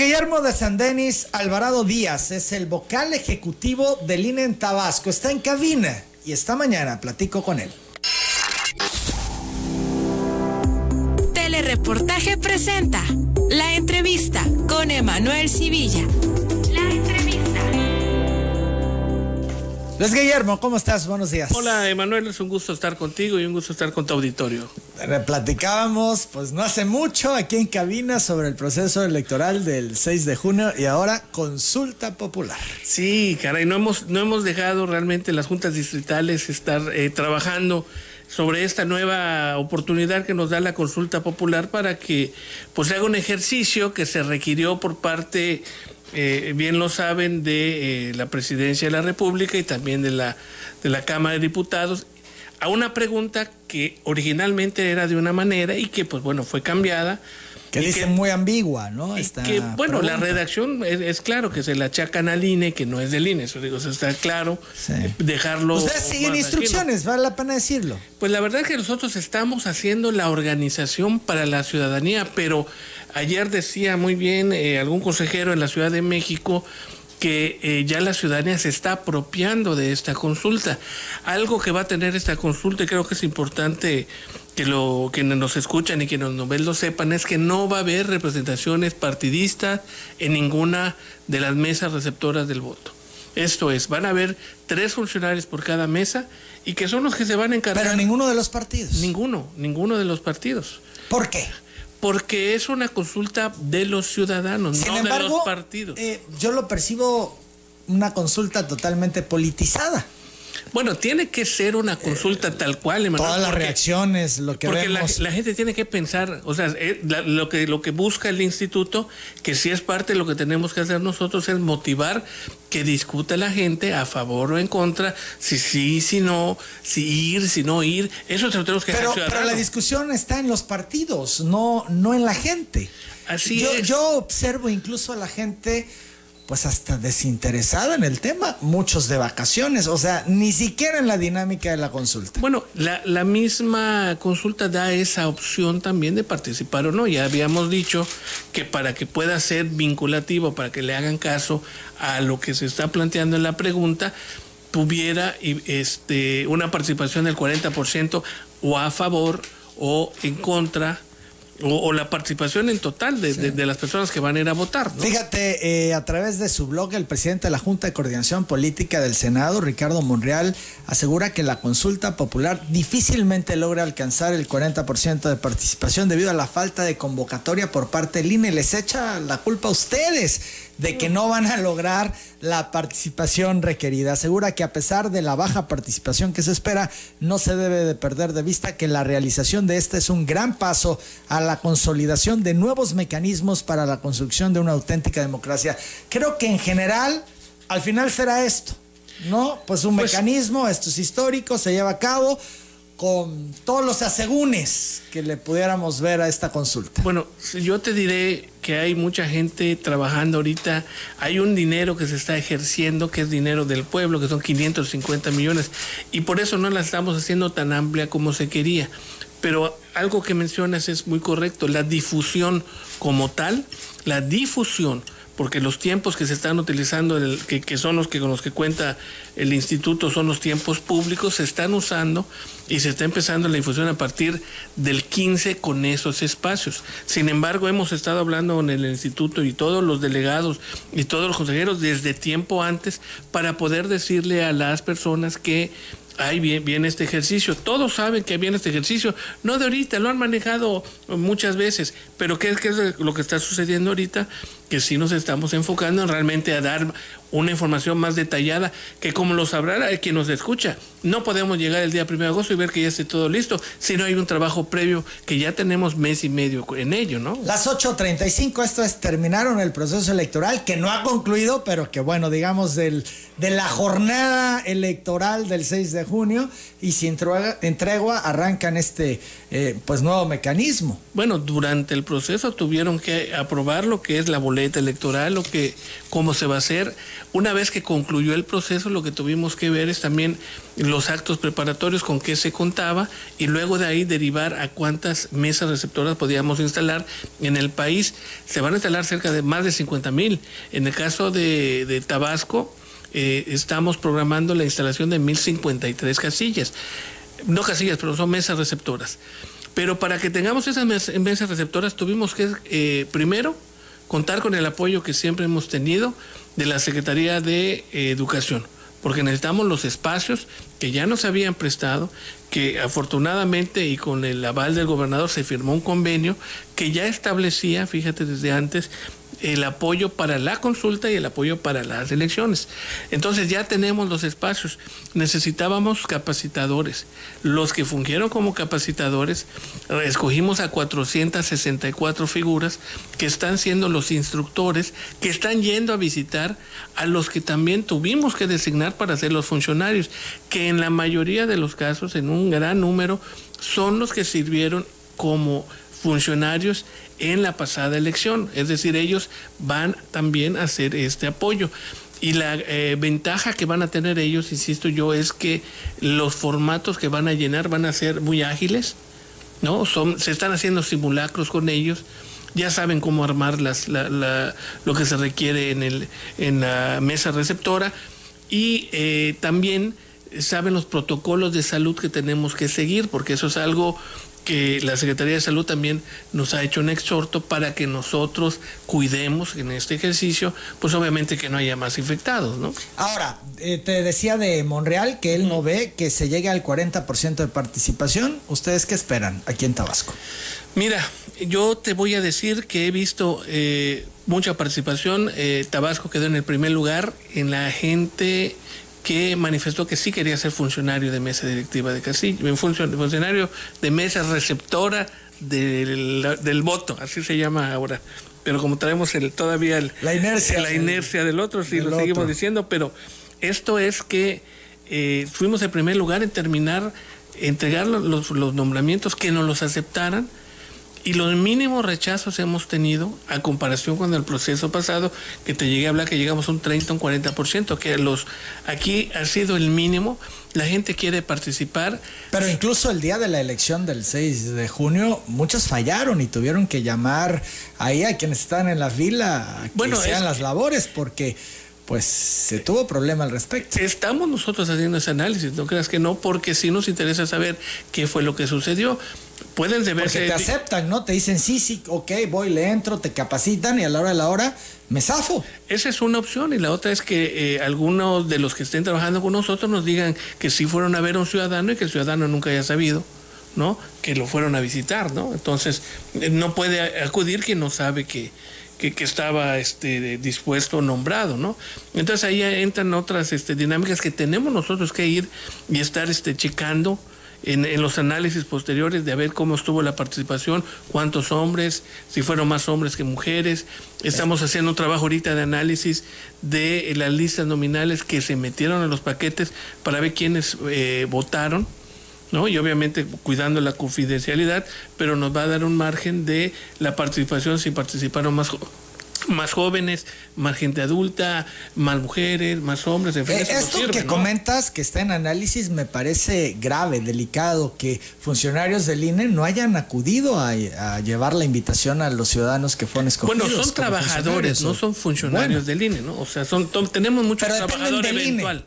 Guillermo de San Denis Alvarado Díaz es el vocal ejecutivo del INE Tabasco. Está en cabina y esta mañana platico con él. Telereportaje presenta la entrevista con Emanuel Civilla. Luis Guillermo, ¿cómo estás? Buenos días. Hola Emanuel, es un gusto estar contigo y un gusto estar con tu auditorio. Platicábamos, pues no hace mucho, aquí en cabina sobre el proceso electoral del 6 de junio y ahora consulta popular. Sí, caray, no hemos, no hemos dejado realmente las juntas distritales estar eh, trabajando sobre esta nueva oportunidad que nos da la consulta popular para que pues se haga un ejercicio que se requirió por parte eh, bien lo saben, de eh, la Presidencia de la República y también de la, de la Cámara de Diputados, a una pregunta que originalmente era de una manera y que, pues bueno, fue cambiada. Que dice muy ambigua, ¿no? que, bueno, la redacción es, claro que se la achacan al INE, que no es del INE, eso digo, eso está claro. Eh, dejarlo. Ustedes siguen instrucciones, vale la pena decirlo. Pues la verdad es que nosotros estamos haciendo la organización para la ciudadanía, pero Ayer decía muy bien eh, algún consejero en la Ciudad de México que eh, ya la ciudadanía se está apropiando de esta consulta. Algo que va a tener esta consulta, y creo que es importante que lo quienes nos escuchan y quienes nos ven lo sepan, es que no va a haber representaciones partidistas en ninguna de las mesas receptoras del voto. Esto es, van a haber tres funcionarios por cada mesa y que son los que se van a encargar. Pero ninguno de los partidos. Ninguno, ninguno de los partidos. ¿Por qué? Porque es una consulta de los ciudadanos, no de los partidos. Eh, yo lo percibo una consulta totalmente politizada. Bueno, tiene que ser una consulta tal cual, Emanuel, Todas las reacciones, lo que porque vemos. La, la, gente tiene que pensar, o sea, eh, lo que lo que busca el instituto, que si es parte de lo que tenemos que hacer nosotros es motivar que discuta la gente a favor o en contra, si sí, si no, si ir, si no ir, eso se lo tenemos que pero, hacer. Pero la discusión está en los partidos, no, no en la gente. Así yo, es. Yo observo incluso a la gente pues hasta desinteresada en el tema, muchos de vacaciones, o sea, ni siquiera en la dinámica de la consulta. Bueno, la, la, misma consulta da esa opción también de participar o no. Ya habíamos dicho que para que pueda ser vinculativo, para que le hagan caso a lo que se está planteando en la pregunta, tuviera este, una participación del 40% o a favor o en contra o, la participación en total de, las personas que van a ir a votar. Fíjate, eh, a través de su blog, el presidente de la Junta de Coordinación Política del Senado, Ricardo Monreal, asegura que la consulta popular difícilmente logra alcanzar el 40% de participación debido a la falta de convocatoria por parte del INE. Les echa la culpa a ustedes de que no van a lograr la participación requerida. Asegura que a pesar de la baja participación que se espera, no se debe de perder de vista que la realización de esta es un gran paso a la consolidación de nuevos mecanismos para la construcción de una auténtica democracia. Creo que en general, al final será esto, ¿no? Pues un pues mecanismo, esto es histórico, se lleva a cabo con todos los asegúnes que le pudiéramos ver a esta consulta. Bueno, yo te diré que hay mucha gente trabajando ahorita, hay un dinero que se está ejerciendo, que es dinero del pueblo, que son 550 millones, y por eso no la estamos haciendo tan amplia como se quería. Pero algo que mencionas es muy correcto, la difusión como tal, la difusión porque los tiempos que se están utilizando, que, son los que con los que cuenta el instituto, son los tiempos públicos, se están usando y se está empezando la difusión a partir del 15 con esos espacios. Sin embargo, hemos estado hablando con el instituto y todos los delegados y todos los consejeros desde tiempo antes para poder decirle a las personas que ahí viene, este ejercicio. Todos saben que viene este ejercicio. No de ahorita, lo han manejado muchas veces. Pero ¿qué, es lo que está sucediendo ahorita? Que sí nos estamos enfocando en realmente a dar una información más detallada que como lo sabrá quien nos escucha. No podemos llegar el día 1 de agosto y ver que ya esté todo listo, si no hay un trabajo previo que ya tenemos mes y medio en ello, ¿no? Las 8.35, esto es, terminaron el proceso electoral que no ha concluido, pero que bueno, digamos, del, de la jornada electoral del 6 de junio y sin tregua arrancan este eh, pues nuevo mecanismo. Bueno, durante el proceso tuvieron que aprobar lo que es la boleta electoral, lo que cómo se va a hacer. Una vez que concluyó el proceso, lo que tuvimos que ver es también los actos preparatorios con qué se contaba y luego de ahí derivar a cuántas mesas receptoras podíamos instalar en el país. Se van a instalar cerca de más de 50 mil. En el caso de, Tabasco, eh, estamos programando la instalación de 1053 casillas. No casillas, pero son mesas receptoras. Pero para que tengamos esas mesas receptoras tuvimos que, eh, primero, contar con el apoyo que siempre hemos tenido de la Secretaría de Educación, porque necesitamos los espacios que ya nos habían prestado, que afortunadamente y con el aval del gobernador se firmó un convenio que ya establecía, fíjate desde antes, el apoyo para la consulta y el apoyo para las elecciones. Entonces ya tenemos los espacios. Necesitábamos capacitadores. Los que fungieron como capacitadores, escogimos a 464 figuras que están siendo los instructores, que están yendo a visitar a los que también tuvimos que designar para ser los funcionarios, que en la mayoría de los casos, en un gran número, son los que sirvieron como funcionarios en la pasada elección. Es decir, ellos van también a hacer este apoyo. Y la eh, ventaja que van a tener ellos, insisto yo, es que los formatos que van a llenar van a ser muy ágiles, ¿no? Son, se están haciendo simulacros con ellos, ya saben cómo armar las, lo que se requiere en, el, en la mesa receptora y eh, también saben los protocolos de salud que tenemos que seguir, porque eso es algo que la Secretaría de Salud también nos ha hecho un exhorto para que nosotros cuidemos en este ejercicio, pues obviamente que no haya más infectados, ¿no? Ahora, eh, te decía de Monreal que él no ve que se llegue al 40% de participación. ¿Ustedes qué esperan aquí en Tabasco? Mira, yo te voy a decir que he visto eh, mucha participación. Eh, Tabasco quedó en el primer lugar en la gente que manifestó que sí quería ser funcionario de mesa directiva de Castillo, funcionario de mesa receptora del, voto, así se llama ahora. Pero como traemos el, todavía la inercia, la inercia del otro, sí lo seguimos diciendo, pero esto es que eh, fuimos el primer lugar en terminar, entregar los, los nombramientos que nos los aceptaran y los mínimos rechazos hemos tenido a comparación con el proceso pasado, que te llegué a hablar que llegamos a un 30, un 40%, que los aquí ha sido el mínimo, la gente quiere participar. Pero incluso el día de la elección del 6 de junio, muchos fallaron y tuvieron que llamar ahí a quienes están en la fila a que bueno, sean las labores, porque pues se tuvo problema al respecto. Estamos nosotros haciendo ese análisis, no creas que no, porque sí nos interesa saber qué fue lo que sucedió. Pueden deberse. Porque te aceptan, ¿no? Te dicen sí, sí, ok, voy, le entro, te capacitan y a la hora de la hora me zafo. Esa es una opción y la otra es que eh, algunos de los que estén trabajando con nosotros nos digan que sí fueron a ver a un ciudadano y que el ciudadano nunca haya sabido. ¿no? Que lo fueron a visitar, ¿no? Entonces, eh, no puede acudir quien no sabe que, que, estaba este, dispuesto nombrado, ¿no? Entonces ahí entran otras este, dinámicas que tenemos nosotros que ir y estar este, checando en, los análisis posteriores de ver cómo estuvo la participación, cuántos hombres, si fueron más hombres que mujeres. Estamos haciendo un trabajo ahorita de análisis de las listas nominales que se metieron en los paquetes para ver quiénes eh, votaron. ¿no? Y obviamente cuidando la confidencialidad, pero nos va a dar un margen de la participación si participaron más más jóvenes, más gente adulta, más mujeres, más hombres. En fin, eh, esto que comentas, que está en análisis, me parece grave, delicado, que funcionarios del INE no hayan acudido a, llevar la invitación a los ciudadanos que fueron escogidos. Bueno, son trabajadores, no son funcionarios del INE, ¿no? O sea, son, tenemos muchos trabajadores eventual.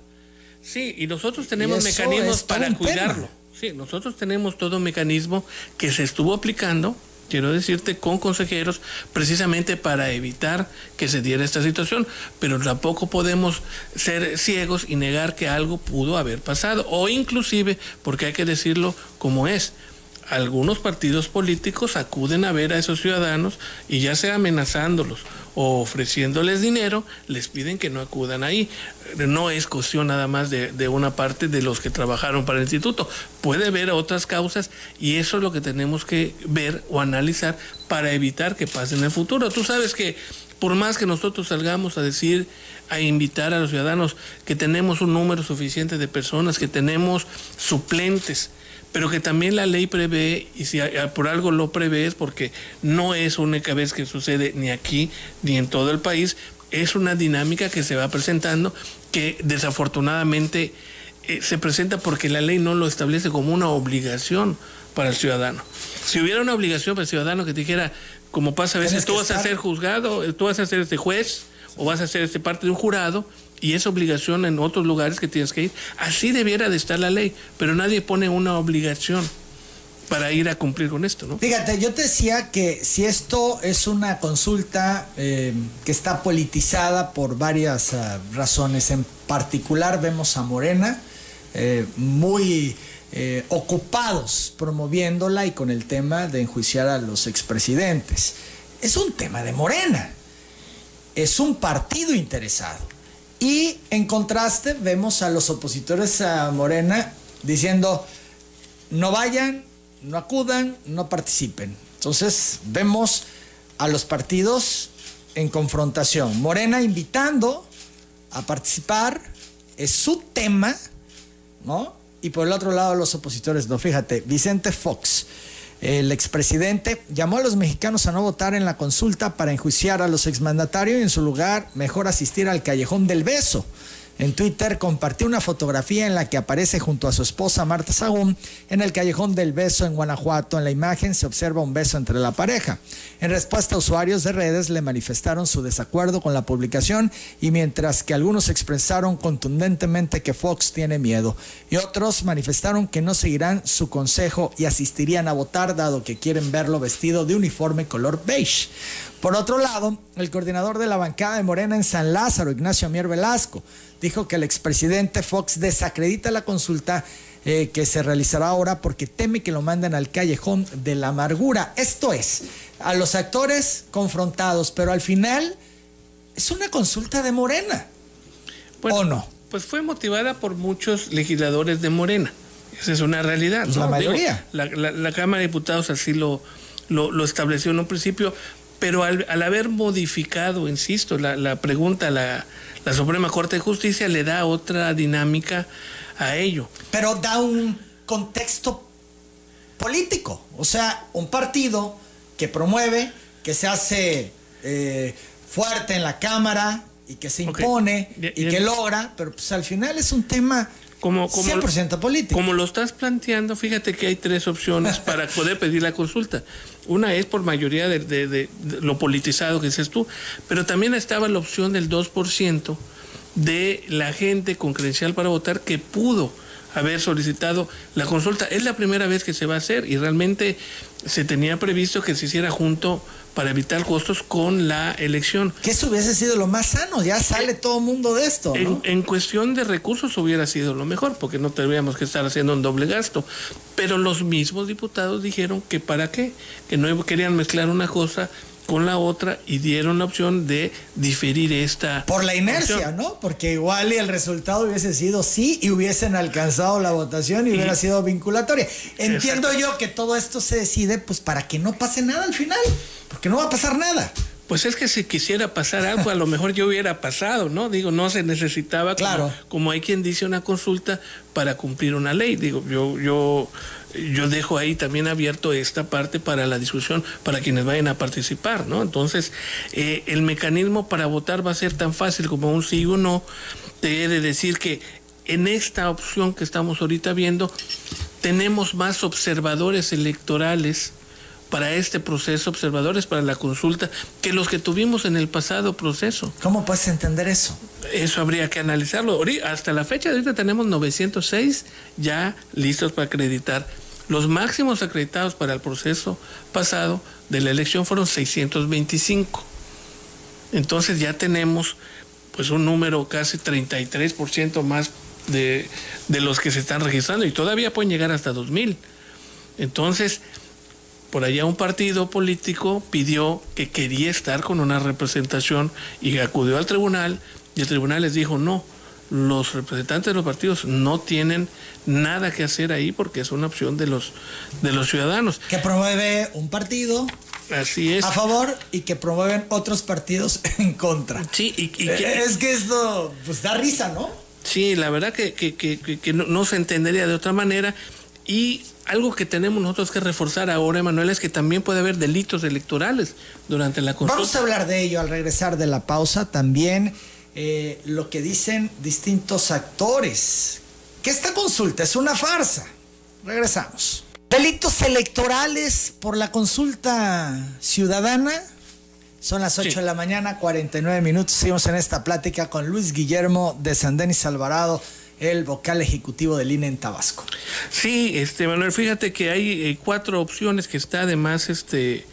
Sí, y nosotros tenemos mecanismos para cuidarlo. Sí, nosotros tenemos todo un mecanismo que se estuvo aplicando quiero decirte, con consejeros, precisamente para evitar que se diera esta situación. Pero tampoco podemos ser ciegos y negar que algo pudo haber pasado, o inclusive, porque hay que decirlo como es, algunos partidos políticos acuden a ver a esos ciudadanos y ya sea amenazándolos o ofreciéndoles dinero, les piden que no acudan ahí. No es cuestión nada más de, una parte de los que trabajaron para el instituto. Puede haber otras causas y eso es lo que tenemos que ver o analizar para evitar que pase en el futuro. Tú sabes que por más que nosotros salgamos a decir, a invitar a los ciudadanos que tenemos un número suficiente de personas, que tenemos suplentes, pero que también la ley prevé, y si por algo lo prevé es porque no es única vez que sucede ni aquí ni en todo el país, es una dinámica que se va presentando que desafortunadamente eh, se presenta porque la ley no lo establece como una obligación para el ciudadano. Si hubiera una obligación para el ciudadano que dijera, como pasa a veces, tú vas a ser juzgado, tú vas a ser este juez o vas a ser este parte de un jurado y es obligación en otros lugares que tienes que ir. Así debiera de estar la ley, pero nadie pone una obligación para ir a cumplir con esto, ¿no? Fíjate, yo te decía que si esto es una consulta eh, que está politizada por varias uh, razones, en particular vemos a Morena eh, muy eh, ocupados promoviéndola y con el tema de enjuiciar a los expresidentes. Es un tema de Morena, es un partido interesado. Y en contraste vemos a los opositores a Morena diciendo, no vayan, no acudan, no participen. Entonces vemos a los partidos en confrontación. Morena invitando a participar, es su tema, ¿no? Y por el otro lado los opositores, no, fíjate, Vicente Fox, el expresidente, llamó a los mexicanos a no votar en la consulta para enjuiciar a los exmandatarios y en su lugar mejor asistir al callejón del beso en Twitter compartió una fotografía en la que aparece junto a su esposa Marta Sagún en el callejón del beso en Guanajuato. En la imagen se observa un beso entre la pareja. En respuesta, usuarios de redes le manifestaron su desacuerdo con la publicación y mientras que algunos expresaron contundentemente que Fox tiene miedo y otros manifestaron que no seguirán su consejo y asistirían a votar dado que quieren verlo vestido de uniforme color beige. Por otro lado, el coordinador de la bancada de Morena en San Lázaro, Ignacio Mier Velasco, dijo que el expresidente Fox desacredita la consulta eh, que se realizará ahora porque teme que lo manden al callejón de la amargura. Esto es, a los actores confrontados, pero al final es una consulta de Morena. ¿O no? Pues fue motivada por muchos legisladores de Morena. Esa es una realidad. Pues la mayoría. la, Cámara de Diputados así lo, lo estableció en un principio, pero al, haber modificado, insisto, la, pregunta, la, la Suprema Corte de Justicia le da otra dinámica a ello. Pero da un contexto político, o sea, un partido que promueve, que se hace eh, fuerte en la Cámara y que se impone y, que logra, pero pues al final es un tema como, como, 100% político. Como lo estás planteando, fíjate que hay tres opciones para poder pedir la consulta. Una es por mayoría de, lo politizado que dices tú, pero también estaba la opción del 2% de la gente con credencial para votar que pudo haber solicitado la consulta. Es la primera vez que se va a hacer y realmente se tenía previsto que se hiciera junto para evitar costos con la elección. Que eso hubiese sido lo más sano, ya sale todo el mundo de esto. En, cuestión de recursos hubiera sido lo mejor, porque no tendríamos que estar haciendo un doble gasto. Pero los mismos diputados dijeron que para qué, que no querían mezclar una cosa con la otra y dieron la opción de diferir esta. Por la inercia, ¿no? Porque igual y el resultado hubiese sido sí y hubiesen alcanzado la votación y, hubiera sido vinculatoria. Entiendo yo que todo esto se decide pues para que no pase nada al final, porque no va a pasar nada. Pues es que si quisiera pasar algo, a lo mejor yo hubiera pasado, ¿no? Digo, no se necesitaba, claro. como, hay quien dice, una consulta para cumplir una ley. Digo, yo, yo, yo dejo ahí también abierto esta parte para la discusión, para quienes vayan a participar, ¿no? Entonces, eh, el mecanismo para votar va a ser tan fácil como un sí o no. Te he de decir que en esta opción que estamos ahorita viendo, tenemos más observadores electorales para este proceso, observadores para la consulta, que los que tuvimos en el pasado proceso. ¿Cómo puedes entender eso? Eso habría que analizarlo. Hasta la fecha de ahorita tenemos 906 ya listos para acreditar. Los máximos acreditados para el proceso pasado de la elección fueron 625. Entonces ya tenemos pues un número casi 33% más de, de los que se están registrando y todavía pueden llegar hasta 2000. Entonces, por allá un partido político pidió que quería estar con una representación y acudió al tribunal y el tribunal les dijo no, los representantes de los partidos no tienen nada que hacer ahí porque es una opción de los de los ciudadanos. Que promueve un partido Así es. A favor y que promueven otros partidos en contra. Sí, y, y Eh, que- Es que esto pues da risa, ¿no? Sí, la verdad que, que- que- que- que no, no se entendería de otra manera. Y algo que tenemos nosotros que reforzar ahora, Emanuel, es que también puede haber delitos electorales durante la consulta. Vamos a hablar de ello al regresar de la pausa. También eh, lo que dicen distintos actores. Que esta consulta es una farsa. Regresamos. Delitos electorales por la consulta ciudadana. Son las 8 Sí. de la mañana, 49 minutos. Seguimos en esta plática con Luis Guillermo de San Denis Alvarado, el vocal ejecutivo del INE en Tabasco. Sí, este Manuel, fíjate que hay eh, cuatro opciones que está además este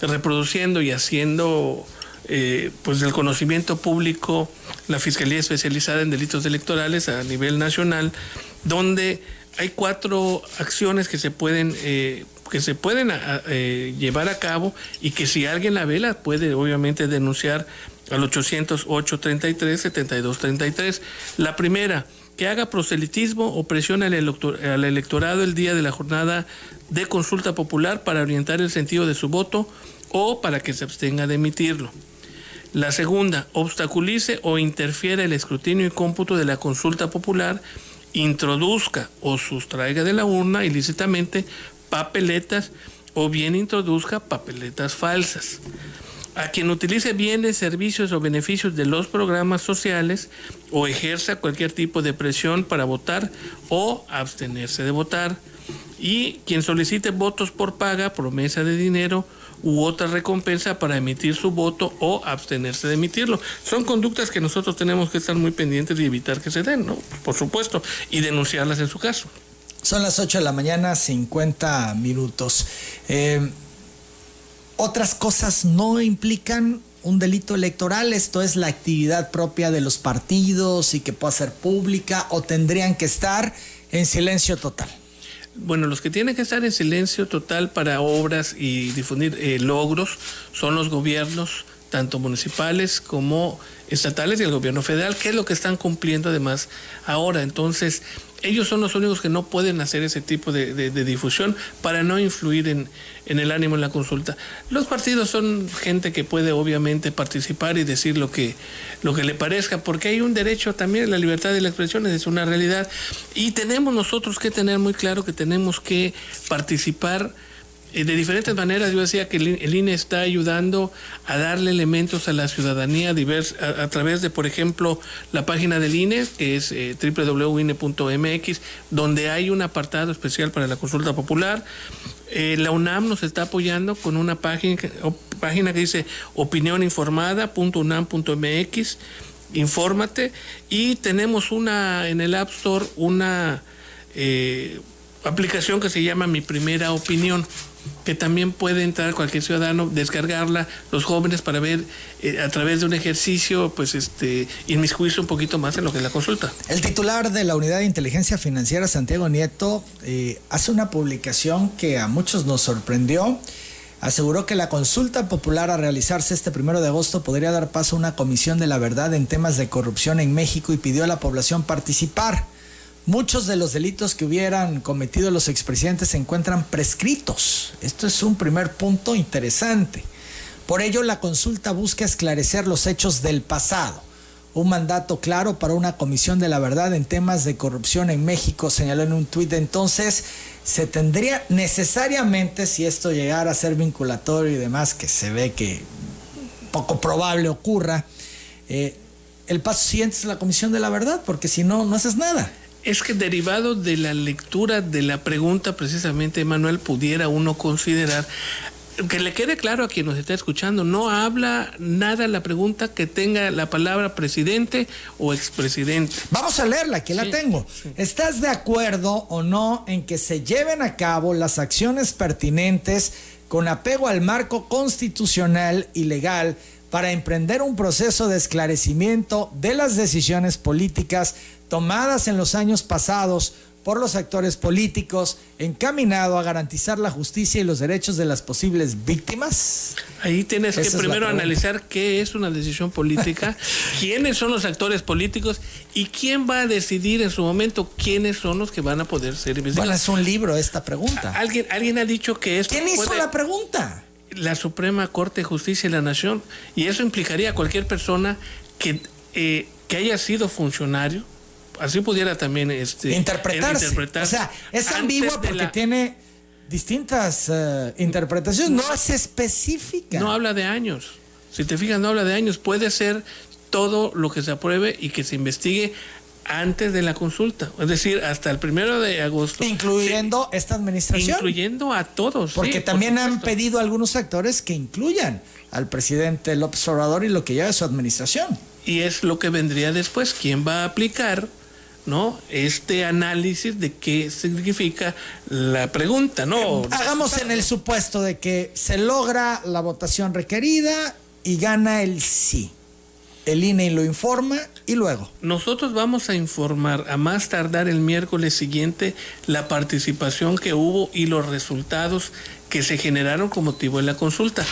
reproduciendo y haciendo eh, pues del conocimiento público la Fiscalía Especializada en Delitos Electorales a nivel nacional, donde hay cuatro acciones que se pueden eh, que se pueden a- eh, llevar a cabo y que si alguien la vela puede obviamente denunciar al 808 33 72 33. La primera, que haga proselitismo o presión al, elector- al electorado el día de la jornada de consulta popular para orientar el sentido de su voto o para que se abstenga de emitirlo. La segunda, obstaculice o interfiera el escrutinio y cómputo de la consulta popular, introduzca o sustraiga de la urna ilícitamente papeletas o bien introduzca papeletas falsas. A quien utilice bienes, servicios o beneficios de los programas sociales o ejerza cualquier tipo de presión para votar o abstenerse de votar. Y quien solicite votos por paga, promesa de dinero u otra recompensa para emitir su voto o abstenerse de emitirlo. Son conductas que nosotros tenemos que estar muy pendientes y evitar que se den, ¿no? Por supuesto, y denunciarlas en su caso. Son las 8 de la mañana, 50 minutos. Eh, otras cosas no implican un delito electoral, esto es la actividad propia de los partidos y que pueda ser pública o tendrían que estar en silencio total. Bueno, los que tienen que estar en silencio total para obras y difundir eh, logros son los gobiernos, tanto municipales como estatales y el gobierno federal, que es lo que están cumpliendo además ahora. Entonces, ellos son los únicos que no pueden hacer ese tipo de, de- difusión para no influir en, en el ánimo en la consulta. Los partidos son gente que puede obviamente participar y decir lo que, lo que le parezca, porque hay un derecho también, la libertad de la expresión es una realidad. Y tenemos nosotros que tener muy claro que tenemos que participar de diferentes maneras. Yo decía que el, INE está ayudando a darle elementos a la ciudadanía divers- a, través de, por ejemplo, la página del INE, que es eh, www.ine.mx, donde hay un apartado especial para la consulta popular. Eh, la UNAM nos está apoyando con una página, página que dice opinioninformada.unam.mx. Infórmate. Y tenemos una en el App Store una eh, aplicación que se llama Mi Primera Opinión, que también puede entrar cualquier ciudadano, descargarla, los jóvenes para ver eh, a través de un ejercicio, pues este, inmiscuirse un poquito más en lo que es la consulta. El titular de la Unidad de Inteligencia Financiera, Santiago Nieto, eh, hace una publicación que a muchos nos sorprendió. Aseguró que la consulta popular a realizarse este primero de agosto podría dar paso a una comisión de la verdad en temas de corrupción en México y pidió a la población participar. Muchos de los delitos que hubieran cometido los expresidentes se encuentran prescritos. Esto es un primer punto interesante. Por ello, la consulta busca esclarecer los hechos del pasado. Un mandato claro para una comisión de la verdad en temas de corrupción en México, señaló en un tuit. Entonces, se tendría necesariamente, si esto llegara a ser vinculatorio y demás, que se ve que poco probable ocurra, eh, el paso siguiente es la comisión de la verdad, porque si no, no haces nada. Es que derivado de la lectura de la pregunta, precisamente, Manuel, pudiera uno considerar que le quede claro a quien nos está escuchando, no habla nada la pregunta que tenga la palabra presidente o expresidente. Vamos a leerla, aquí la Sí, tengo. ¿Estás de acuerdo o no en que se lleven a cabo las acciones pertinentes con apego al marco constitucional y legal para emprender un proceso de esclarecimiento de las decisiones políticas tomadas en los años pasados por los actores políticos encaminado a garantizar la justicia y los derechos de las posibles víctimas? Ahí tienes Esa que es primero analizar qué es una decisión política, quiénes son los actores políticos y quién va a decidir en su momento quiénes son los que van a poder ser Bueno, investigados. es un libro esta pregunta. Alguien, alguien ha dicho que esto ¿Quién hizo la pregunta? la Suprema Corte de Justicia de la Nación. Y eso implicaría a cualquier persona que, eh, que haya sido funcionario, así pudiera también este, interpretarse. O sea, es ambigua porque tiene distintas eh, interpretaciones, no, es específica. No habla de años. Si te fijas, no habla de años. Puede ser todo lo que se apruebe y que se investigue antes de la consulta, es decir, hasta el primero de agosto. Incluyendo esta administración. Incluyendo a todos. Porque también han pedido algunos actores que incluyan al presidente López Obrador y lo que lleva su administración. Y es lo que vendría después. ¿Quién va a aplicar ¿no? Este análisis de qué significa la pregunta, ¿no? Hagamos en el supuesto de que se logra la votación requerida y gana el sí el INE lo informa y luego. Nosotros vamos a informar a más tardar el miércoles siguiente la participación que hubo y los resultados que se generaron con motivo de la consulta.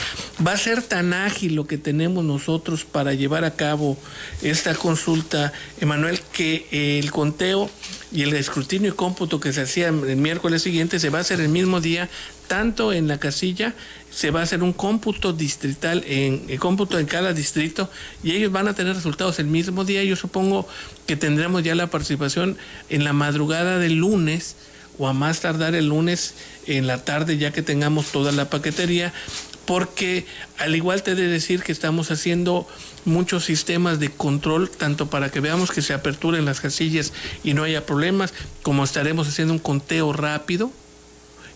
Va a ser tan ágil lo que tenemos nosotros para llevar a cabo esta consulta, Emanuel, que el conteo y el escrutinio y cómputo que se hacía el miércoles siguiente se va a hacer el mismo día, tanto en la casilla, se va a hacer un cómputo distrital, en el cómputo en cada distrito, y ellos van a tener resultados el mismo día. Yo supongo que tendremos ya la participación en la madrugada del lunes o a más tardar el lunes en la tarde ya que tengamos toda la paquetería porque al igual te de decir que estamos haciendo muchos sistemas de control, tanto para que veamos que se aperturen las casillas y no haya problemas, como estaremos haciendo un conteo rápido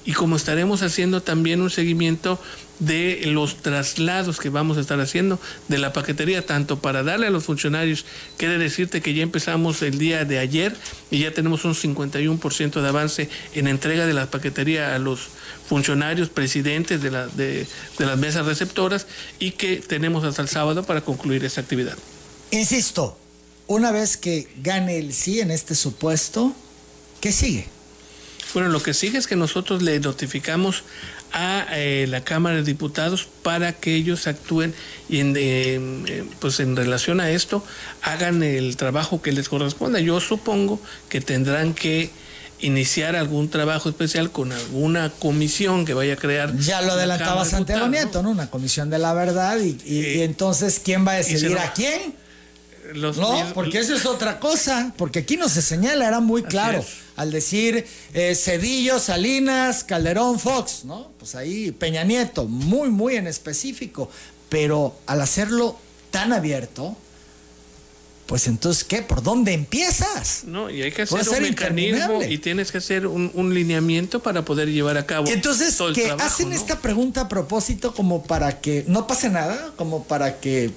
y como estaremos haciendo también un seguimiento de los traslados que vamos a estar haciendo de la paquetería, tanto para darle a los funcionarios, quiere decirte que ya empezamos el día de ayer y ya tenemos un 51% de avance en entrega de la paquetería a los funcionarios presidentes de, la, de, las mesas receptoras y que tenemos hasta el sábado para concluir esa actividad. Insisto, una vez que gane el sí en este supuesto, ¿qué sigue? Bueno, lo que sigue es que nosotros le notificamos a eh, la Cámara de Diputados para que ellos actúen y en, eh, pues en relación a esto hagan el trabajo que les corresponda. Yo supongo que tendrán que iniciar algún trabajo especial con alguna comisión que vaya a crear. Ya lo adelantaba Santiago Nieto, ¿no? Una comisión de la verdad y, y entonces ¿quién va a decidir a quién? No, porque eso es otra cosa, porque aquí no se señala, era muy claro. Al decir eh, Cedillo, Salinas, Calderón, Fox, ¿no? Pues ahí Peña Nieto, muy, muy en específico. Pero al hacerlo tan abierto, pues entonces, ¿qué? ¿Por dónde empiezas? No, y hay que hacer un mecanismo y tienes que hacer un, lineamiento para poder llevar a cabo. Entonces, que hacen esta pregunta a propósito como para que no pase nada, como para que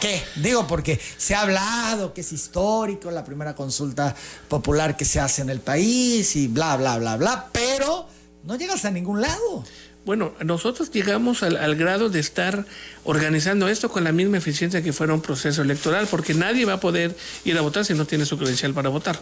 qué? Digo, porque se ha hablado que es histórico la primera consulta popular que se hace en el país y bla, bla, bla, bla, pero no llegas a ningún lado. Bueno, nosotros llegamos al, grado de estar organizando esto con la misma eficiencia que fuera un proceso electoral, porque nadie va a poder ir a votar si no tiene su credencial para votar.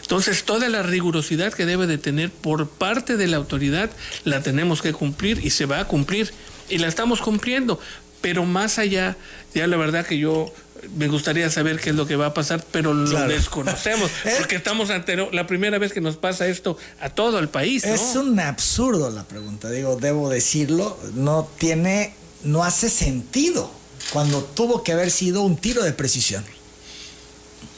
Entonces, toda la rigurosidad que debe de tener por parte de la autoridad la tenemos que cumplir y se va a cumplir y la estamos cumpliendo pero más allá, ya la verdad que yo me gustaría saber qué es lo que va a pasar, pero lo desconocemos, ¿Eh? porque estamos ante la primera vez que nos pasa esto a todo el país. Es un absurdo la pregunta, digo, debo decirlo, no tiene, no hace sentido cuando tuvo que haber sido un tiro de precisión.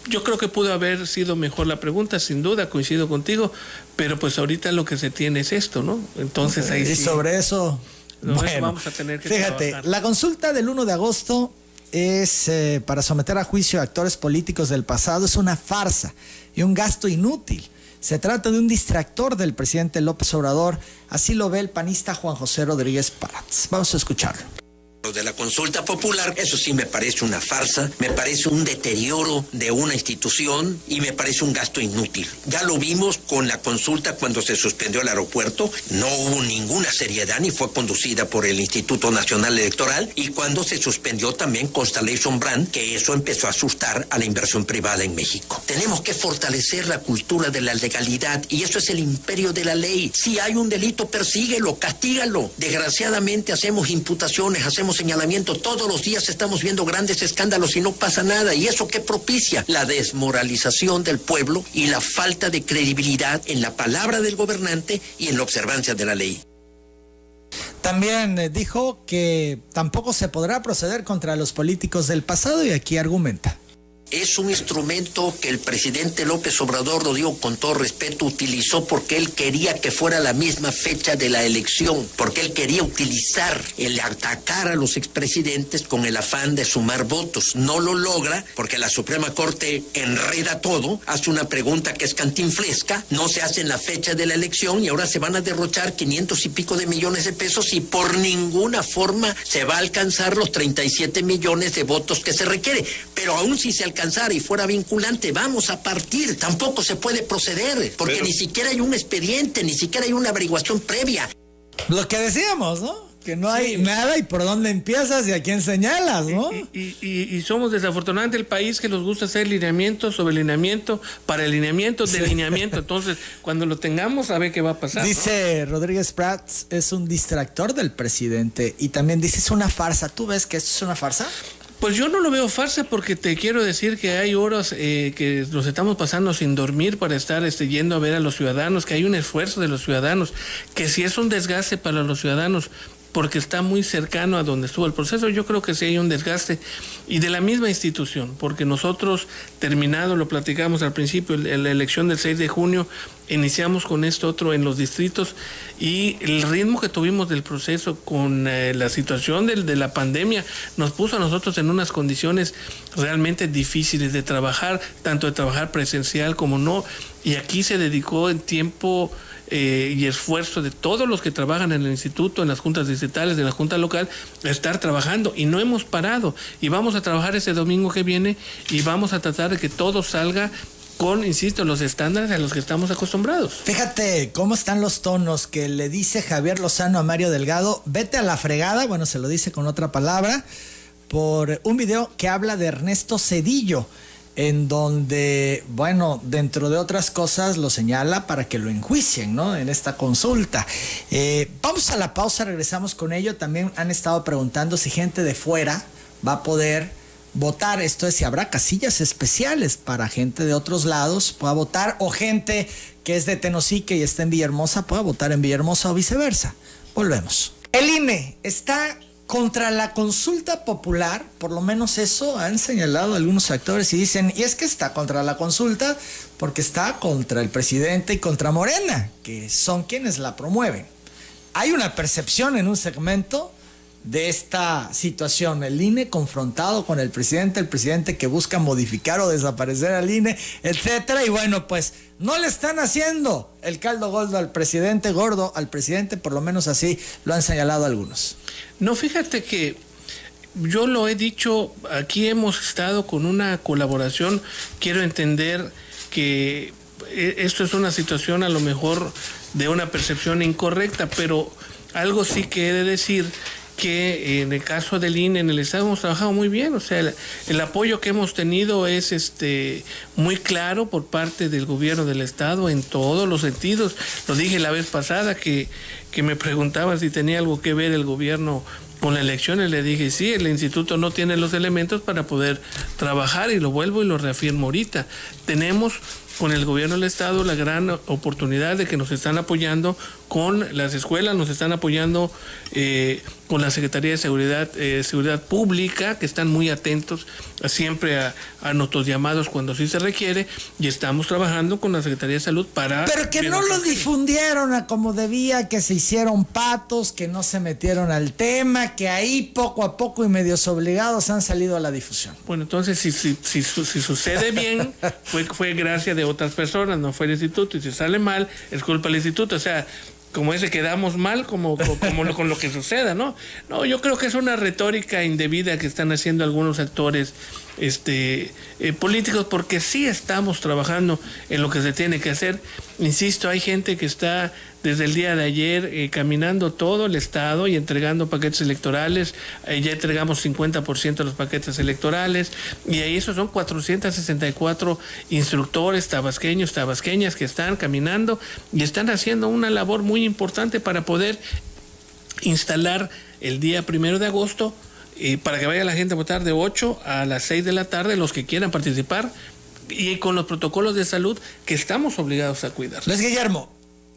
Yo creo que pudo haber sido mejor la pregunta, sin duda, coincido contigo, pero pues ahorita lo que se tiene es esto, ¿no? Entonces ahí y sobre eso bueno, vamos a tener que Fíjate, la consulta del 1 de agosto es eh, para someter a juicio a actores políticos del pasado, es una farsa y un gasto inútil. Se trata de un distractor del presidente López Obrador, así lo ve el panista Juan José Rodríguez Parats. Vamos a escucharlo de la consulta popular, eso sí me parece una farsa, me parece un deterioro de una institución y me parece un gasto inútil. Ya lo vimos con la consulta cuando se suspendió el aeropuerto, no hubo ninguna seriedad ni fue conducida por el Instituto Nacional Electoral y cuando se suspendió también Constellation Brand, que eso empezó a asustar a la inversión privada en México. Tenemos que fortalecer la cultura de la legalidad y eso es el imperio de la ley. Si hay un delito, persíguelo, castígalo. Desgraciadamente hacemos imputaciones, hacemos señalamiento. Todos los días estamos viendo grandes escándalos y no pasa nada. ¿Y eso qué propicia? La desmoralización del pueblo y la falta de credibilidad en la palabra del gobernante y en la observancia de la ley. También eh, dijo que tampoco se podrá proceder contra los políticos del pasado y aquí argumenta es un instrumento que el presidente López Obrador, lo digo con todo respeto, utilizó porque él quería que fuera la misma fecha de la elección, porque él quería utilizar el atacar a los expresidentes con el afán de sumar votos. No lo logra porque la Suprema Corte enreda todo, hace una pregunta que es cantinflesca, no se hace en la fecha de la elección y ahora se van a derrochar 500 y pico de millones de pesos y por ninguna forma se va a alcanzar los 37 millones de votos que se requiere. Pero aún si se alcanza y fuera vinculante, vamos a partir. Tampoco se puede proceder, porque ni siquiera hay un expediente, ni siquiera hay una averiguación previa. Lo que decíamos, ¿no? que no hay nada y por dónde empiezas y a quién señalas, ¿no? Y, somos desafortunadamente el país que nos gusta hacer lineamiento sobre lineamiento para lineamiento de lineamiento. Entonces, cuando lo tengamos, a ver qué va a pasar. Dice Rodríguez Prats, es un distractor del presidente y también dice es una farsa. ¿Tú ves que esto es una farsa? Pues yo no lo veo farsa porque te quiero decir que hay horas eh, que nos estamos pasando sin dormir para estar este, yendo a ver a los ciudadanos, que hay un esfuerzo de los ciudadanos, que si es un desgaste para los ciudadanos porque está muy cercano a donde estuvo el proceso, yo creo que sí hay un desgaste. Y de la misma institución, porque nosotros, terminado, lo platicamos al principio, la elección del 6 de junio, iniciamos con esto otro en los distritos y el ritmo que tuvimos del proceso con eh, la situación de la pandemia nos puso a nosotros en unas condiciones realmente difíciles de trabajar, tanto de trabajar presencial como no. Y aquí se dedicó en tiempo eh, y esfuerzo de todos los que trabajan en el instituto, en las juntas distritales, en la junta local, estar trabajando. Y no hemos parado. Y vamos a trabajar ese domingo que viene y vamos a tratar de que todo salga con, insisto, los estándares a los que estamos acostumbrados. Fíjate cómo están los tonos que le dice Javier Lozano a Mario Delgado, vete a la fregada, bueno, se lo dice con otra palabra, por un video que habla de Ernesto Cedillo en donde, bueno, dentro de otras cosas lo señala para que lo enjuicien, ¿no? En esta consulta. Eh, vamos a la pausa, regresamos con ello. También han estado preguntando si gente de fuera va a poder votar. Esto es si habrá casillas especiales para gente de otros lados pueda votar o gente que es de Tenosique y está en Villahermosa pueda votar en Villahermosa o viceversa. Volvemos. El INE está contra la consulta popular, por lo menos eso han señalado algunos actores y dicen, y es que está contra la consulta porque está contra el presidente y contra Morena, que son quienes la promueven. Hay una percepción en un segmento de esta situación, el INE confrontado con el presidente, el presidente que busca modificar o desaparecer al INE, etcétera, y bueno, pues no le están haciendo el caldo gordo al presidente gordo, al presidente, por lo menos así lo han señalado algunos. No, fíjate que yo lo he dicho, aquí hemos estado con una colaboración, quiero entender que eh, esto es una situación a lo mejor de una percepción incorrecta, pero algo sí que he de decir que en el caso del INE en el Estado hemos trabajado muy bien, o sea, el, apoyo que hemos tenido es este muy claro por parte del gobierno del Estado en todos los sentidos. Lo dije la vez pasada que, que me preguntaba si tenía algo que ver el gobierno con las elecciones le dije, sí, el instituto no tiene los elementos para poder trabajar y lo vuelvo y lo reafirmo ahorita. Tenemos con el gobierno del Estado la gran oportunidad de que nos están apoyando con las escuelas, nos están apoyando eh, con la Secretaría de Seguridad, eh, Seguridad Pública, que están muy atentos siempre a, nuestros llamados cuando sí se requiere, y estamos trabajando con la Secretaría de Salud para... Pero que no lo difundieron a como debía, que se hicieron patos, que no se metieron al tema, que ahí poco a poco y medios obligados han salido a la difusión. Bueno, entonces si, si, si, si sucede bien, fue, fue gracia de otras personas, no fue el instituto, y si sale mal, es culpa del instituto. O sea, como ese quedamos mal, como, como con lo que suceda, ¿no? No, yo creo que es una retórica indebida que están haciendo algunos actores este, eh, políticos, porque sí estamos trabajando en lo que se tiene que hacer. Insisto, hay gente que está desde el día de ayer eh, caminando todo el Estado y entregando paquetes electorales. Eh, ya entregamos 50% de los paquetes electorales y ahí esos son 464 instructores tabasqueños, tabasqueñas que están caminando y están haciendo una labor muy importante para poder instalar el día primero de agosto y para que vaya la gente a votar de 8 a las 6 de la tarde, los que quieran participar, y con los protocolos de salud que estamos obligados a cuidar. Luis Guillermo,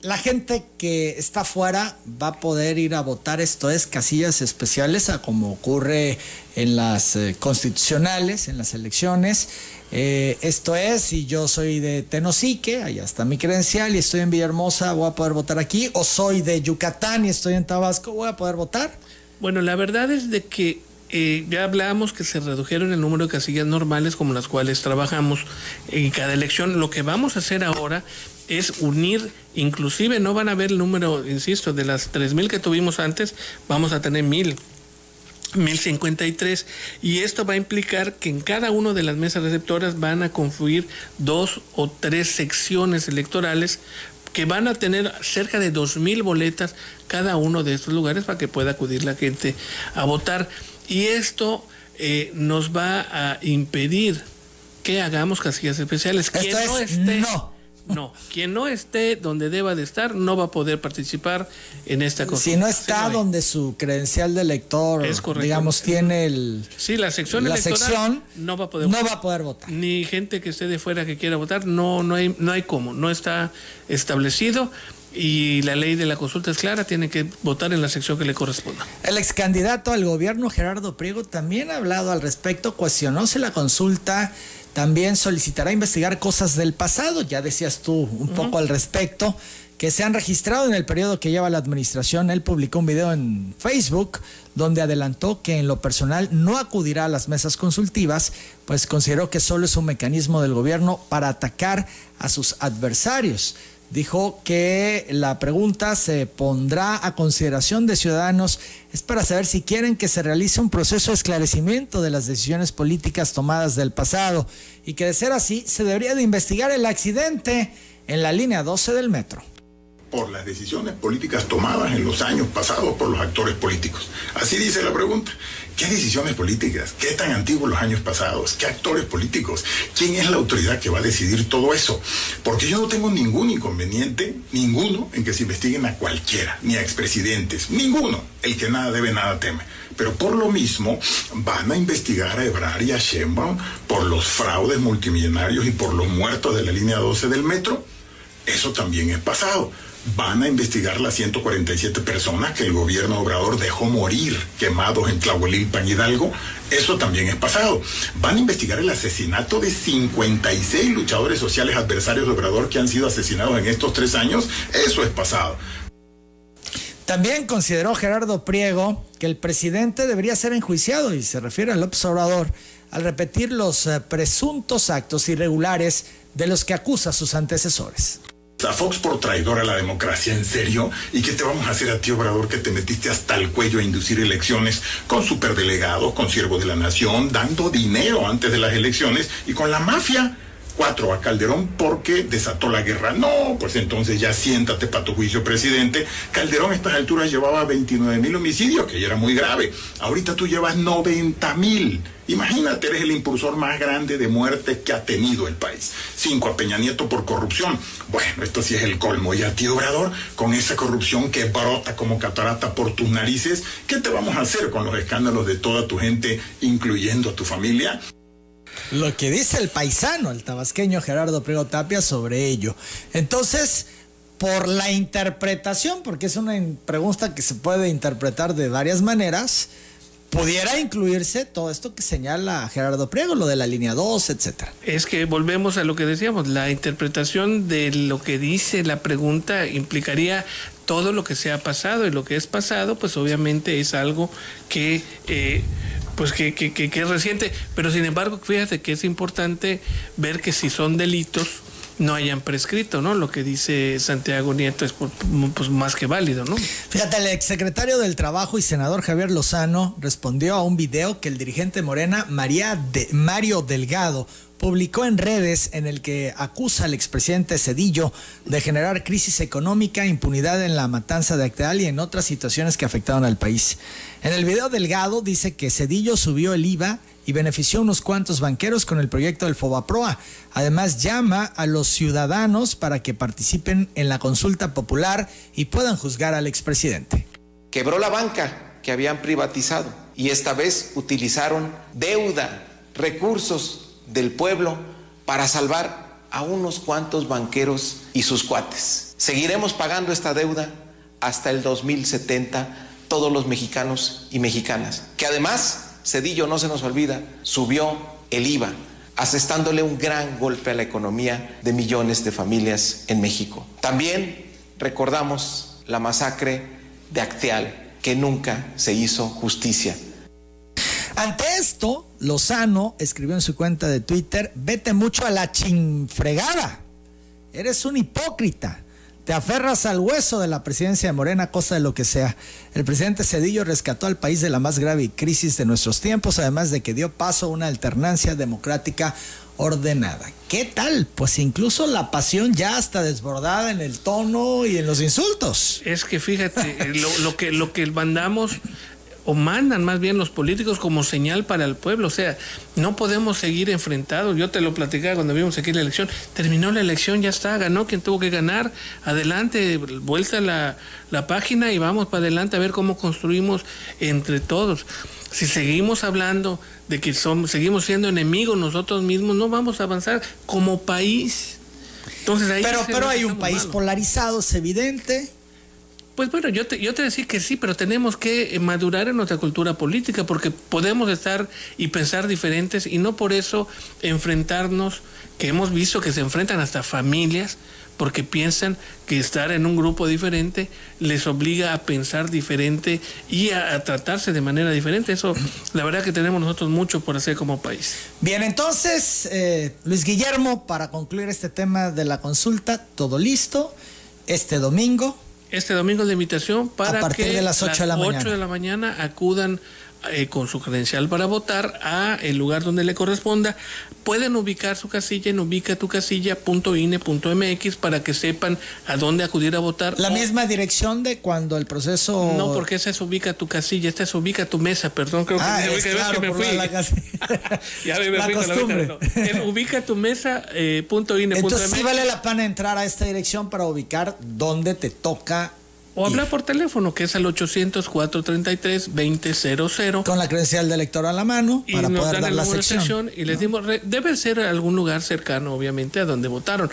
la gente que está afuera va a poder ir a votar, esto es, casillas especiales, a como ocurre en las eh, constitucionales, en las elecciones. Eh, esto es, si yo soy de Tenosique, allá está mi credencial y estoy en Villahermosa, voy a poder votar aquí, o soy de Yucatán y estoy en Tabasco, voy a poder votar. Bueno, la verdad es de que eh, ya hablábamos que se redujeron el número de casillas normales como las cuales trabajamos en cada elección. Lo que vamos a hacer ahora es unir, inclusive no van a ver el número, insisto, de las 3.000 que tuvimos antes, vamos a tener 1.000. 1053 y esto va a implicar que en cada una de las mesas receptoras van a confluir dos o tres secciones electorales que van a tener cerca de 2.000 boletas cada uno de estos lugares para que pueda acudir la gente a votar. Y esto eh, nos va a impedir que hagamos casillas especiales. que no esté, no no, quien no esté donde deba de estar no va a poder participar en esta cosa. Si no está donde su credencial de elector, digamos, tiene el sí la sección la sección no va a poder no va a poder votar. Ni gente que esté de fuera que quiera votar, no no hay no hay cómo, no está establecido y la ley de la consulta es clara, tiene que votar en la sección que le corresponda. El ex candidato al gobierno Gerardo Priego también ha hablado al respecto, cuestionó si la consulta también solicitará investigar cosas del pasado, ya decías tú un poco al respecto, que se han registrado en el periodo que lleva la administración. Él publicó un video en Facebook donde adelantó que en lo personal no acudirá a las mesas consultivas, pues consideró que solo es un mecanismo del gobierno para atacar a sus adversarios. Dijo que la pregunta se pondrá a consideración de ciudadanos. Es para saber si quieren que se realice un proceso de esclarecimiento de las decisiones políticas tomadas del pasado y que de ser así se debería de investigar el accidente en la línea 12 del metro por las decisiones políticas tomadas en los años pasados por los actores políticos. Así dice la pregunta. ¿Qué decisiones políticas? ¿Qué tan antiguos los años pasados? ¿Qué actores políticos? ¿Quién es la autoridad que va a decidir todo eso? Porque yo no tengo ningún inconveniente, ninguno, en que se investiguen a cualquiera, ni a expresidentes, ninguno. El que nada debe, nada teme. Pero por lo mismo van a investigar a Ebrar y a Sheinbaum por los fraudes multimillonarios y por los muertos de la línea 12 del metro. Eso también es pasado van a investigar las 147 personas que el gobierno Obrador dejó morir quemados en Tlahuelilpan, Hidalgo. Eso también es pasado. Van a investigar el asesinato de 56 luchadores sociales adversarios de Obrador que han sido asesinados en estos tres años. Eso es pasado. También consideró Gerardo Priego que el presidente debería ser enjuiciado, y se refiere al Obrador, al repetir los eh, presuntos actos irregulares de los que acusa a sus antecesores a Fox por traidor a la democracia, ¿en serio? ¿Y qué te vamos a hacer a ti, Obrador, que te metiste hasta el cuello a inducir elecciones con superdelegados, con siervos de la nación, dando dinero antes de las elecciones y con la mafia? Cuatro a Calderón porque desató la guerra. No, pues entonces ya siéntate para tu juicio, presidente. Calderón a estas alturas llevaba 29 mil homicidios, que ya era muy grave. Ahorita tú llevas 90 mil. Imagínate, eres el impulsor más grande de muerte que ha tenido el país. Cinco a Peña Nieto por corrupción. Bueno, esto sí es el colmo. Y a ti, Obrador, con esa corrupción que brota como catarata por tus narices, ¿qué te vamos a hacer con los escándalos de toda tu gente, incluyendo a tu familia? Lo que dice el paisano, el tabasqueño Gerardo Priego Tapia sobre ello. Entonces, por la interpretación, porque es una pregunta que se puede interpretar de varias maneras, pudiera incluirse todo esto que señala Gerardo Priego, lo de la línea 2, etcétera. Es que volvemos a lo que decíamos, la interpretación de lo que dice la pregunta implicaría todo lo que se ha pasado y lo que es pasado, pues obviamente es algo que eh, pues que, que, que, es reciente, pero sin embargo, fíjate que es importante ver que si son delitos no hayan prescrito, ¿no? Lo que dice Santiago Nieto es pues, más que válido, ¿no? Fíjate, el exsecretario del Trabajo y senador Javier Lozano respondió a un video que el dirigente Morena, María de, Mario Delgado, publicó en redes en el que acusa al expresidente Cedillo de generar crisis económica, impunidad en la matanza de Acteal y en otras situaciones que afectaron al país. En el video Delgado dice que Cedillo subió el IVA y benefició a unos cuantos banqueros con el proyecto del Fobaproa. Además llama a los ciudadanos para que participen en la consulta popular y puedan juzgar al expresidente. Quebró la banca que habían privatizado y esta vez utilizaron deuda, recursos del pueblo para salvar a unos cuantos banqueros y sus cuates. Seguiremos pagando esta deuda hasta el 2070 todos los mexicanos y mexicanas, que además, Cedillo no se nos olvida, subió el IVA, asestándole un gran golpe a la economía de millones de familias en México. También recordamos la masacre de Acteal, que nunca se hizo justicia. Ante esto, Lozano escribió en su cuenta de Twitter, vete mucho a la chinfregada. Eres un hipócrita. Te aferras al hueso de la presidencia de Morena, cosa de lo que sea. El presidente Cedillo rescató al país de la más grave crisis de nuestros tiempos, además de que dio paso a una alternancia democrática ordenada. ¿Qué tal? Pues incluso la pasión ya está desbordada en el tono y en los insultos. Es que fíjate, lo, lo que lo que mandamos o mandan más bien los políticos como señal para el pueblo. O sea, no podemos seguir enfrentados. Yo te lo platicaba cuando vimos aquí la elección. Terminó la elección, ya está, ganó quien tuvo que ganar. Adelante, vuelta la, la página y vamos para adelante a ver cómo construimos entre todos. Si seguimos hablando de que somos, seguimos siendo enemigos nosotros mismos, no vamos a avanzar como país. Entonces ahí pero pero hay un país polarizado, es evidente. Pues bueno, yo te, yo te decía que sí, pero tenemos que madurar en nuestra cultura política porque podemos estar y pensar diferentes y no por eso enfrentarnos, que hemos visto que se enfrentan hasta familias porque piensan que estar en un grupo diferente les obliga a pensar diferente y a, a, tratarse de manera diferente. Eso, la verdad que tenemos nosotros mucho por hacer como país. Bien, entonces, eh, Luis Guillermo, para concluir este tema de la consulta, todo listo. Este domingo, este domingo de invitación para a partir que de las 8 de la 8 mañana. de la mañana acudan eh, con su credencial para votar a el lugar donde le corresponda. Pueden ubicar su casilla en ubicatucasilla.ine.mx para que sepan a dónde acudir a votar. La o, misma dirección de cuando el proceso. No, porque esa es ubica tu casilla, esta es ubica tu mesa, perdón, creo ah, que, es claro, que me fui. La ya me, me la fui con la costumbre. ubica, no. En ubica tu mesa eh, punto ine punto Entonces sí MX. vale la pena entrar a esta dirección para ubicar dónde te toca O hablar ir. por teléfono, que es al 800-433-2000. con la credencial de elector a la mano y para nos poder dan dar la sección. sección y les dimos, re- debe ser algún lugar cercano, obviamente, a donde votaron.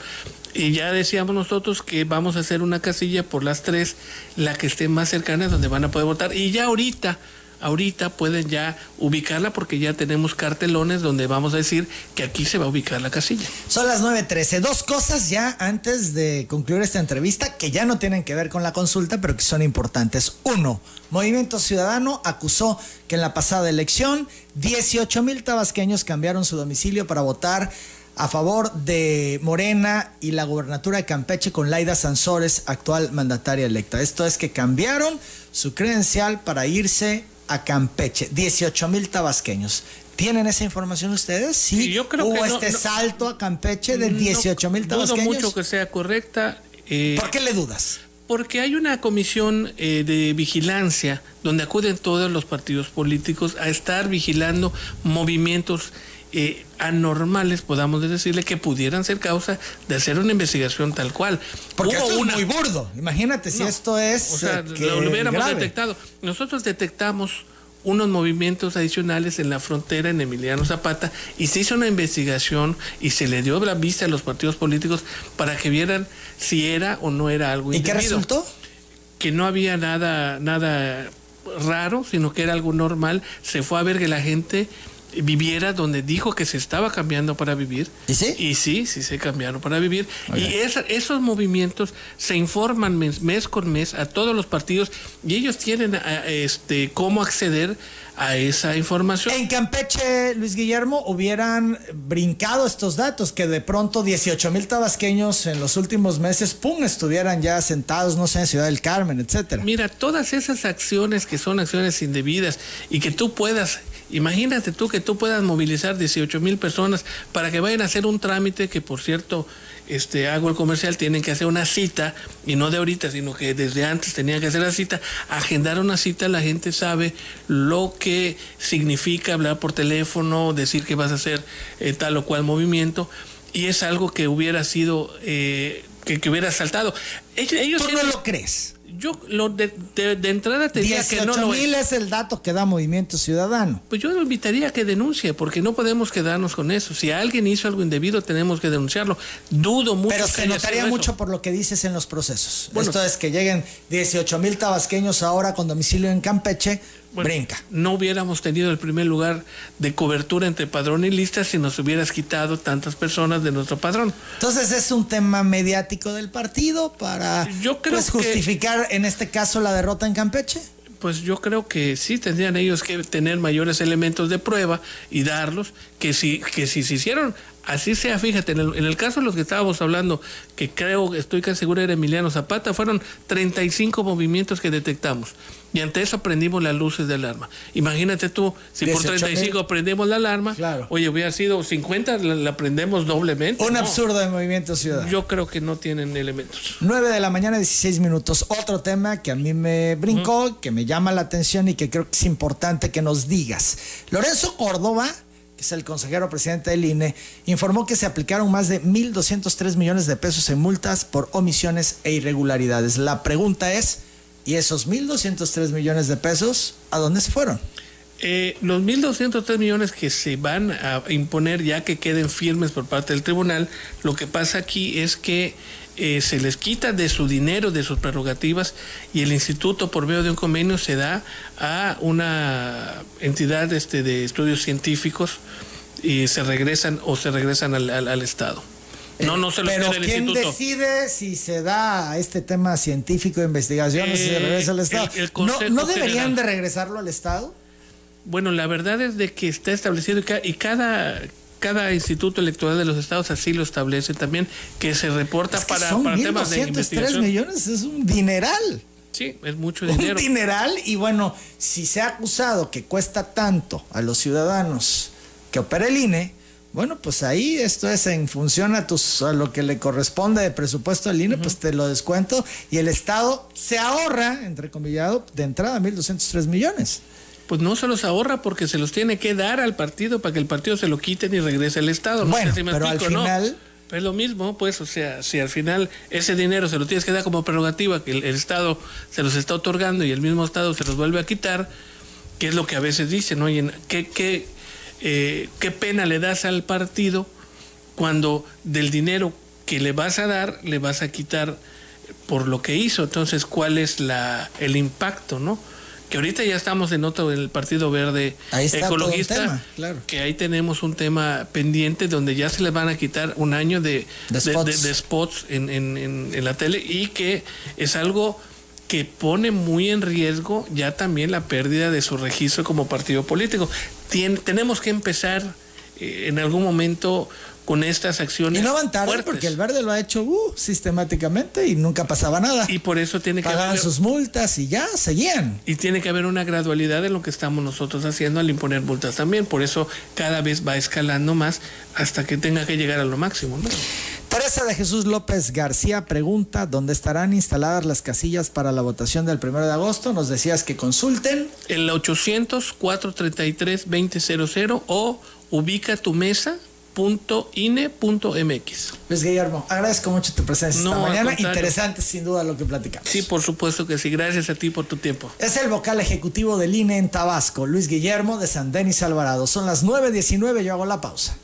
Y ya decíamos nosotros que vamos a hacer una casilla por las tres, la que esté más cercana, donde van a poder votar. Y ya ahorita, ahorita pueden ya ubicarla porque ya tenemos cartelones donde vamos a decir que aquí se va a ubicar la casilla. Son las 9.13. Dos cosas ya antes de concluir esta entrevista que ya no tienen que ver con la consulta, pero que son importantes. Uno, Movimiento Ciudadano acusó que en la pasada elección 18 mil tabasqueños cambiaron su domicilio para votar a favor de Morena y la gubernatura de Campeche con Laida Sansores, actual mandataria electa. Esto es que cambiaron su credencial para irse a Campeche. 18 mil tabasqueños. ¿Tienen esa información ustedes? Sí, Sí, yo creo hubo que este no- salto a Campeche de 18 mil No, Dudo tabasqueños. mucho que sea correcta. eh, ¿Por qué le dudas? Porque hay una comisión eh, de vigilancia donde acuden todos los partidos políticos a estar vigilando movimientos eh, anormales, podamos decirle, que pudieran ser causa de hacer una investigación tal cual. Porque Hubo esto una- es muy burdo. Imagínate si No, esto es. O sea, eh, que lo, hubiéramos grave. detectado. Nosotros detectamos unos movimientos adicionales en la frontera en Emiliano Zapata y se hizo una investigación y se le dio la vista a los partidos políticos para que vieran si era o no era algo ¿Y qué resultó? que no había nada, nada raro, sino que era algo normal. Se fue a ver que la gente viviera donde dijo que se estaba cambiando para vivir. ¿Y sí? Y sí, sí se cambiaron para vivir. Y esa- esos movimientos se informan mes, mes con mes a todos los partidos y ellos tienen a- este, cómo acceder a esa información. En Campeche, Luis Guillermo, hubieran brincado estos datos, que de pronto 18 mil tabasqueños en los últimos meses, pum, estuvieran ya sentados, no sé, en Ciudad del Carmen, etcétera. Mira, todas esas acciones que son acciones indebidas y que tú puedas, imagínate tú que tú puedas movilizar 18 mil personas para que vayan a hacer un trámite que, por cierto, este, hago el comercial, tienen que hacer una cita y no de ahorita, sino que desde antes tenían que hacer la cita, agendar una cita, la gente sabe lo que significa hablar por teléfono, decir que vas a hacer eh, tal o cual movimiento y es algo que hubiera sido, eh, que, que hubiera saltado. Ellos, ¿Tú no lo crees? Yo lo de, de, de entrada te diría que no lo mil es. es el dato que da Movimiento Ciudadano. Pues yo lo invitaría a que denuncie, porque no podemos quedarnos con eso. Si alguien hizo algo indebido, tenemos que denunciarlo. Dudo mucho. Pero que se notaría mucho eso. por lo que dices en los procesos. Bueno. Esto es que lleguen 18 mil tabasqueños ahora con domicilio en Campeche, Bueno, brinca. No hubiéramos tenido el primer lugar de cobertura entre padrón y lista si nos hubieras quitado tantas personas de nuestro padrón. Entonces es un tema mediático del partido para Yo creo pues, que- justificar en este caso la derrota en Campeche. Pues yo creo que sí tendrían ellos que tener mayores elementos de prueba y darlos, que si, que si se hicieron, así sea, fíjate, en el, en el caso de los que estábamos hablando, que creo, estoy casi seguro era Emiliano Zapata, fueron 35 movimientos que detectamos. Y ante eso prendimos las luces de alarma. Imagínate tú, si por 18,000. 35 prendemos la alarma, Claro. oye, hubiera sido 50, la, la prendemos doblemente. Un No, absurdo de Movimiento Ciudadano. Yo creo que no tienen elementos. 9 de la mañana, 16 minutos. Otro tema que a mí me brincó, que me llama la atención y que creo que es importante que nos digas. Lorenzo Córdoba, que es el consejero presidente del INE, informó que se aplicaron más de 1.203 millones de pesos en multas por omisiones e irregularidades. La pregunta es, ¿y esos 1.203 millones de pesos a dónde se fueron? Eh, los 1.203 millones que se van a imponer ya que queden firmes por parte del tribunal, lo que pasa aquí es que eh, se les quita de su dinero, de sus prerrogativas, y el instituto por medio de un convenio se da a una entidad este, de estudios científicos y se regresan o se regresan al, Estado. No, no se los Pero el ¿quién instituto. decide si se da este tema científico de investigación o si se Eh, regresa al Estado? el- el ¿No, ¿No deberían General. de regresarlo al Estado? Bueno, la verdad es de que está establecido y ca- y cada, cada instituto electoral de los estados así lo establece también, que se reporta Es que para, son para temas de 1.203 investigación. millones, es un dineral. Sí, es mucho Un dinero. dineral y bueno, si se ha acusado que cuesta tanto a los ciudadanos que opera el INE, bueno, pues ahí esto es en función a, tus, a lo que le corresponde de presupuesto al INE, pues te lo descuento y el Estado se ahorra, entre comillado, de entrada 1.203 millones. Pues no se los ahorra porque se los tiene que dar al partido para que el partido se lo quiten y regrese al Estado. No Bueno, sé si me pero al explico, ¿no? final- Pero es lo mismo, pues, o sea, si al final ese dinero se lo tienes que dar como prerrogativa, que el, el Estado se los está otorgando y el mismo Estado se los vuelve a quitar, que es lo que a veces dicen, oye, ¿qué, qué, eh, qué pena le das al partido cuando del dinero que le vas a dar le vas a quitar por lo que hizo? Entonces, ¿cuál es la, el impacto, no? Que ahorita ya estamos en otro, el Partido Verde Ahí está todo un Ecologista, tema, claro. que ahí tenemos un tema pendiente donde ya se les van a quitar un año de, De de- spots. de- de spots en, en- en- en la tele y que es algo que pone muy en riesgo ya también la pérdida de su registro como partido político. Tien- tenemos que empezar eh, en algún momento con estas acciones. Y no van tarde fuertes. porque el verde lo ha hecho uh, sistemáticamente y nunca pasaba nada. Y por eso tiene que Pagaban haber, sus multas y ya, seguían. y tiene que haber una gradualidad en lo que estamos nosotros haciendo al imponer multas también. Por eso cada vez va escalando más hasta que tenga que llegar a lo máximo. ¿no? Teresa de Jesús López García pregunta dónde estarán instaladas las casillas para la votación del primero de agosto. Nos decías que consulten. El 800-433-2000 o ubica tu mesa.ine.mx. Luis Guillermo, agradezco mucho tu presencia No, esta mañana. Interesante sin duda lo que platicamos. Sí, por supuesto que sí. Gracias a ti por tu tiempo. Es el vocal ejecutivo del INE en Tabasco, Luis Guillermo de San Denis Alvarado. Son las 9.19, yo hago la pausa.